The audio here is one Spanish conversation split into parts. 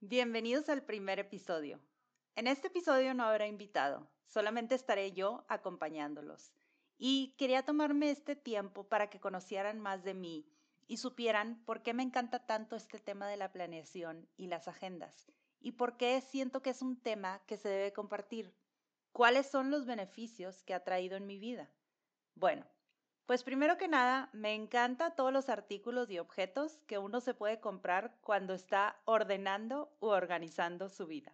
bienvenidos al primer episodio. En este episodio no habrá invitado, solamente estaré yo acompañándolos. Y quería tomarme este tiempo para que conocieran más de mí y supieran por qué me encanta tanto este tema de la planeación y las agendas y por qué siento que es un tema que se debe compartir. ¿Cuáles son los beneficios que ha traído en mi vida? Bueno, pues primero que nada, me encanta todos los artículos y objetos que uno se puede comprar cuando está ordenando u organizando su vida.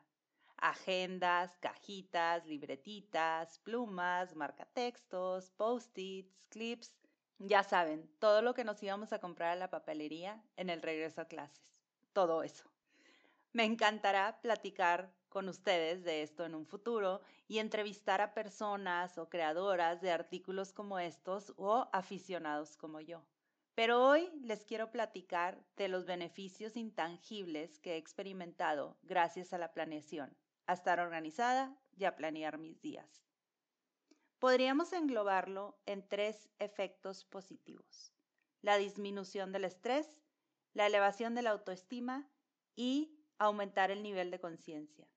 Agendas, cajitas, libretitas, plumas, marcatextos, post-its, clips, ya saben, todo lo que nos íbamos a comprar a la papelería en el regreso a clases. Todo eso. Me encantará platicar con ustedes de esto en un futuro y entrevistar a personas o creadoras de artículos como estos o aficionados como yo. Pero hoy les quiero platicar de los beneficios intangibles que he experimentado gracias a la planeación, a estar organizada y a planear mis días. Podríamos englobarlo en tres efectos positivos. La disminución del estrés, la elevación de la autoestima y aumentar el nivel de conciencia.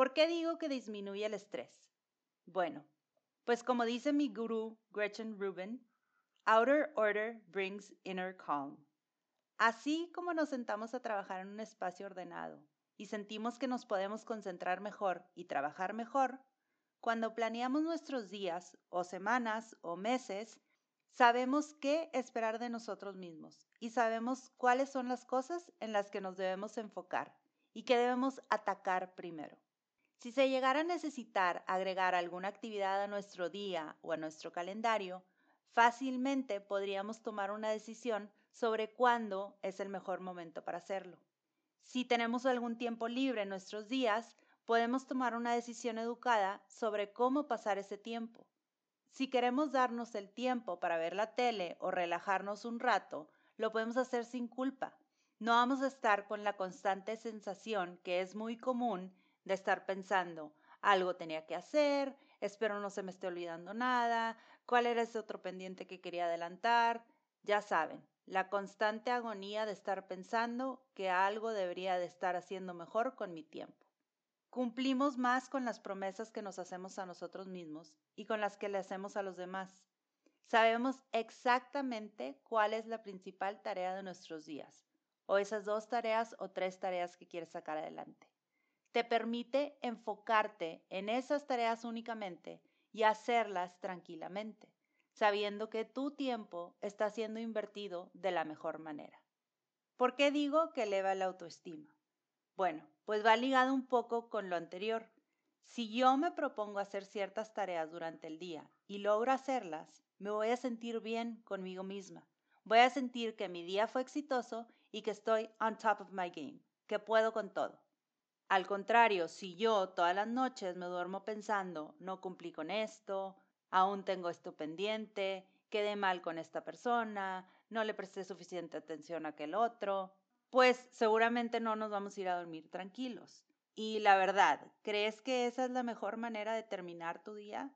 ¿Por qué digo que disminuye el estrés? Bueno, pues como dice mi gurú Gretchen Rubin, outer order brings inner calm. Así como nos sentamos a trabajar en un espacio ordenado y sentimos que nos podemos concentrar mejor y trabajar mejor, cuando planeamos nuestros días o semanas o meses, sabemos qué esperar de nosotros mismos y sabemos cuáles son las cosas en las que nos debemos enfocar y que debemos atacar primero. Si se llegara a necesitar agregar alguna actividad a nuestro día o a nuestro calendario, fácilmente podríamos tomar una decisión sobre cuándo es el mejor momento para hacerlo. Si tenemos algún tiempo libre en nuestros días, podemos tomar una decisión educada sobre cómo pasar ese tiempo. Si queremos darnos el tiempo para ver la tele o relajarnos un rato, lo podemos hacer sin culpa. No vamos a estar con la constante sensación que es muy común de estar pensando, algo tenía que hacer, espero no se me esté olvidando nada, cuál era ese otro pendiente que quería adelantar. Ya saben, la constante agonía de estar pensando que algo debería de estar haciendo mejor con mi tiempo. Cumplimos más con las promesas que nos hacemos a nosotros mismos y con las que le hacemos a los demás. Sabemos exactamente cuál es la principal tarea de nuestros días, o esas dos tareas o tres tareas que quieres sacar adelante te permite enfocarte en esas tareas únicamente y hacerlas tranquilamente, sabiendo que tu tiempo está siendo invertido de la mejor manera. ¿Por qué digo que eleva la autoestima? Bueno, pues va ligado un poco con lo anterior. Si yo me propongo hacer ciertas tareas durante el día y logro hacerlas, me voy a sentir bien conmigo misma. Voy a sentir que mi día fue exitoso y que estoy on top of my game, que puedo con todo. Al contrario, si yo todas las noches me duermo pensando, no cumplí con esto, aún tengo esto pendiente, quedé mal con esta persona, no le presté suficiente atención a aquel otro, pues seguramente no nos vamos a ir a dormir tranquilos. Y la verdad, ¿crees que esa es la mejor manera de terminar tu día?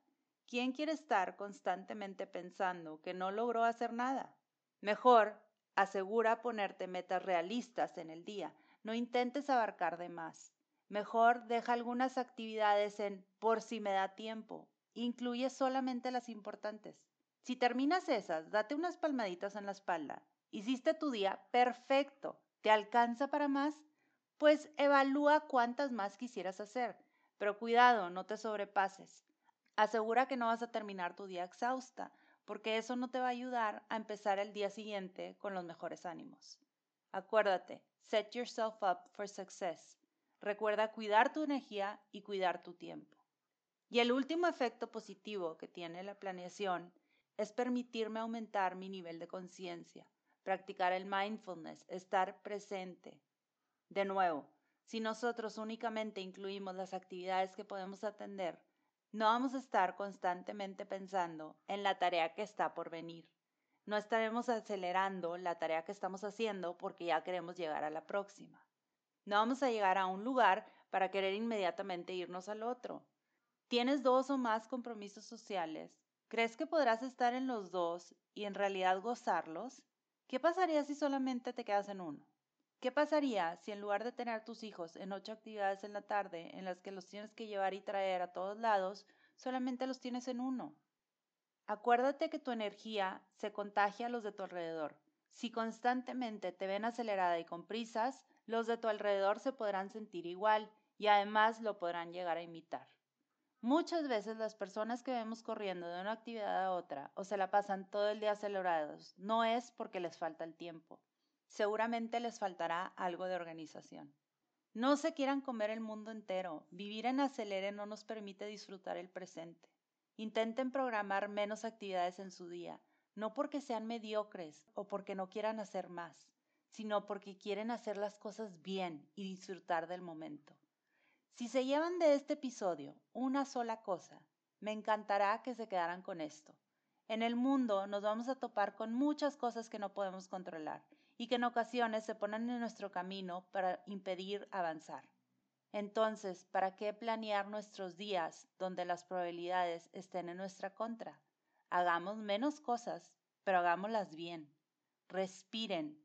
¿Quién quiere estar constantemente pensando que no logró hacer nada? Mejor, asegura ponerte metas realistas en el día. No intentes abarcar de más. Mejor deja algunas actividades en por si me da tiempo. Incluye solamente las importantes. Si terminas esas, date unas palmaditas en la espalda. Hiciste tu día perfecto. ¿Te alcanza para más? Pues evalúa cuántas más quisieras hacer. Pero cuidado, no te sobrepases. Asegura que no vas a terminar tu día exhausta, porque eso no te va a ayudar a empezar el día siguiente con los mejores ánimos. Acuérdate, set yourself up for success. Recuerda cuidar tu energía y cuidar tu tiempo. Y el último efecto positivo que tiene la planeación es permitirme aumentar mi nivel de conciencia, practicar el mindfulness, estar presente. De nuevo, Si nosotros únicamente incluimos las actividades que podemos atender, no vamos a estar constantemente pensando en la tarea que está por venir. No estaremos acelerando la tarea que estamos haciendo porque ya queremos llegar a la próxima. No vamos a llegar a un lugar para querer inmediatamente irnos al otro. ¿Tienes dos o más compromisos sociales? ¿Crees que podrás estar en los dos y en realidad gozarlos? ¿Qué pasaría si solamente te quedas en uno? ¿Qué pasaría si en lugar de tener tus hijos en ocho actividades en la tarde en las que los tienes que llevar y traer a todos lados, solamente los tienes en uno? Acuérdate que tu energía se contagia a los de tu alrededor. Si constantemente te ven acelerada y con prisas, los de tu alrededor se podrán sentir igual y además lo podrán llegar a imitar. Muchas veces las personas que vemos corriendo de una actividad a otra o se la pasan todo el día acelerados no es porque les falta el tiempo, seguramente les faltará algo de organización. No se quieran comer el mundo entero. Vivir en acelere no nos permite disfrutar el presente. Intenten programar menos actividades en su día, no porque sean mediocres o porque no quieran hacer más, sino porque quieren hacer las cosas bien y disfrutar del momento. Si se llevan de este episodio una sola cosa, me encantará que se quedaran con esto. En el mundo nos vamos a topar con muchas cosas que no podemos controlar y que en ocasiones se ponen en nuestro camino para impedir avanzar. Entonces, ¿para qué planear nuestros días donde las probabilidades estén en nuestra contra? Hagamos menos cosas, pero hagámoslas bien. Respiren,